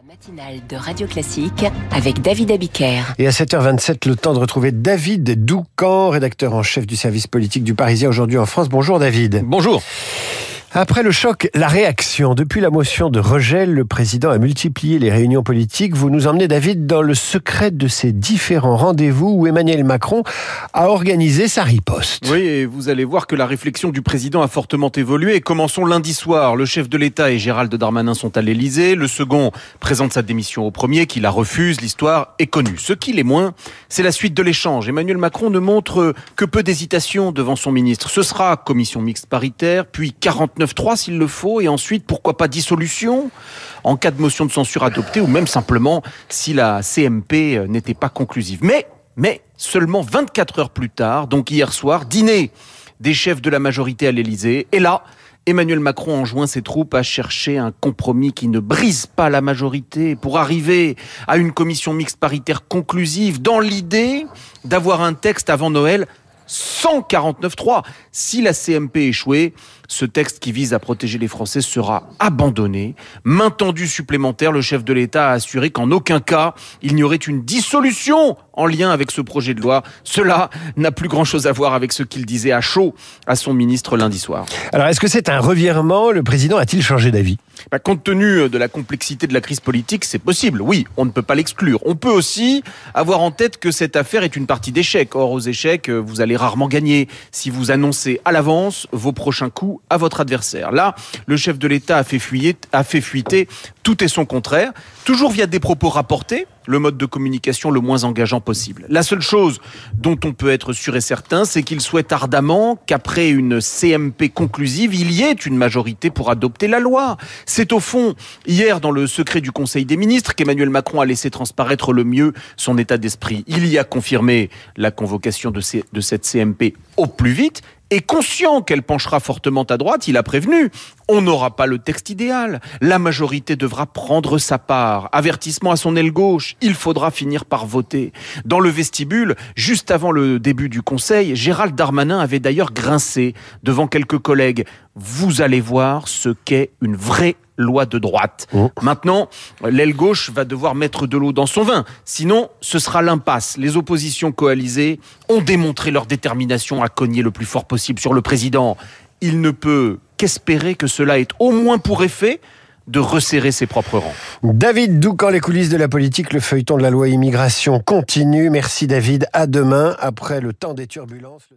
La matinale de Radio Classique avec David Abiker. Et à 7h27, le temps de retrouver David Doucan, rédacteur en chef du service politique du Parisien aujourd'hui en France. Bonjour David. Bonjour. Après le choc, la réaction. Depuis la motion de rejet, le président a multiplié les réunions politiques. Vous nous emmenez, David, dans le secret de ces différents rendez-vous où Emmanuel Macron a organisé sa riposte. Oui, et vous allez voir que la réflexion du président a fortement évolué. Commençons lundi soir. Le chef de l'État et Gérald Darmanin sont à l'Élysée. Le second présente sa démission au premier, qui la refuse. L'histoire est connue. Ce qui l'est moins, c'est la suite de l'échange. Emmanuel Macron ne montre que peu d'hésitation devant son ministre. Ce sera commission mixte paritaire, puis 40 9-3 s'il le faut, et ensuite, pourquoi pas dissolution en cas de motion de censure adoptée, ou même simplement si la CMP euh, n'était pas conclusive. Mais, mais seulement 24 heures plus tard, donc hier soir, dîner des chefs de la majorité à l'Élysée, et là, Emmanuel Macron enjoint ses troupes à chercher un compromis qui ne brise pas la majorité pour arriver à une commission mixte paritaire conclusive dans l'idée d'avoir un texte avant Noël 149.3. Si la CMP échouait, ce texte qui vise à protéger les Français sera abandonné. Main tendue supplémentaire, le chef de l'État a assuré qu'en aucun cas il n'y aurait une dissolution en lien avec ce projet de loi. Cela n'a plus grand-chose à voir avec ce qu'il disait à chaud à son ministre lundi soir. Alors est-ce que c'est un revirement? Le président a-t-il changé d'avis? Bah, Compte tenu de la complexité de la crise politique, c'est possible. Oui, on ne peut pas l'exclure. On peut aussi avoir en tête que cette affaire est une partie d'échecs. Or, aux échecs, vous allez rarement gagner si vous annoncez à l'avance vos prochains coups à votre adversaire. Là, le chef de l'État a fait a fait fuiter tout et son contraire, toujours via des propos rapportés, le mode de communication le moins engageant possible. La seule chose dont on peut être sûr et certain, c'est qu'il souhaite ardemment qu'après une CMP conclusive, il y ait une majorité pour adopter la loi. C'est au fond, hier, dans le secret du Conseil des ministres, qu'Emmanuel Macron a laissé transparaître le mieux son état d'esprit. Il y a confirmé la convocation de, cette CMP au plus vite et conscient qu'elle penchera fortement à droite, il a prévenu. On n'aura pas le texte idéal. La majorité devra prendre sa part. Avertissement à son aile gauche. Il faudra finir par voter. Dans le vestibule, juste avant le début du conseil, Gérald Darmanin avait d'ailleurs grincé devant quelques collègues. Vous allez voir ce qu'est une vraie loi de droite. Oh. Maintenant, l'aile gauche va devoir mettre de l'eau dans son vin. Sinon, ce sera l'impasse. Les oppositions coalisées ont démontré leur détermination à cogner le plus fort possible sur le président. Il ne peut qu'espérer que cela ait au moins pour effet de resserrer ses propres rangs. David Doucan, les coulisses de la politique, le feuilleton de la loi immigration continue. Merci David. À demain, après le temps des turbulences.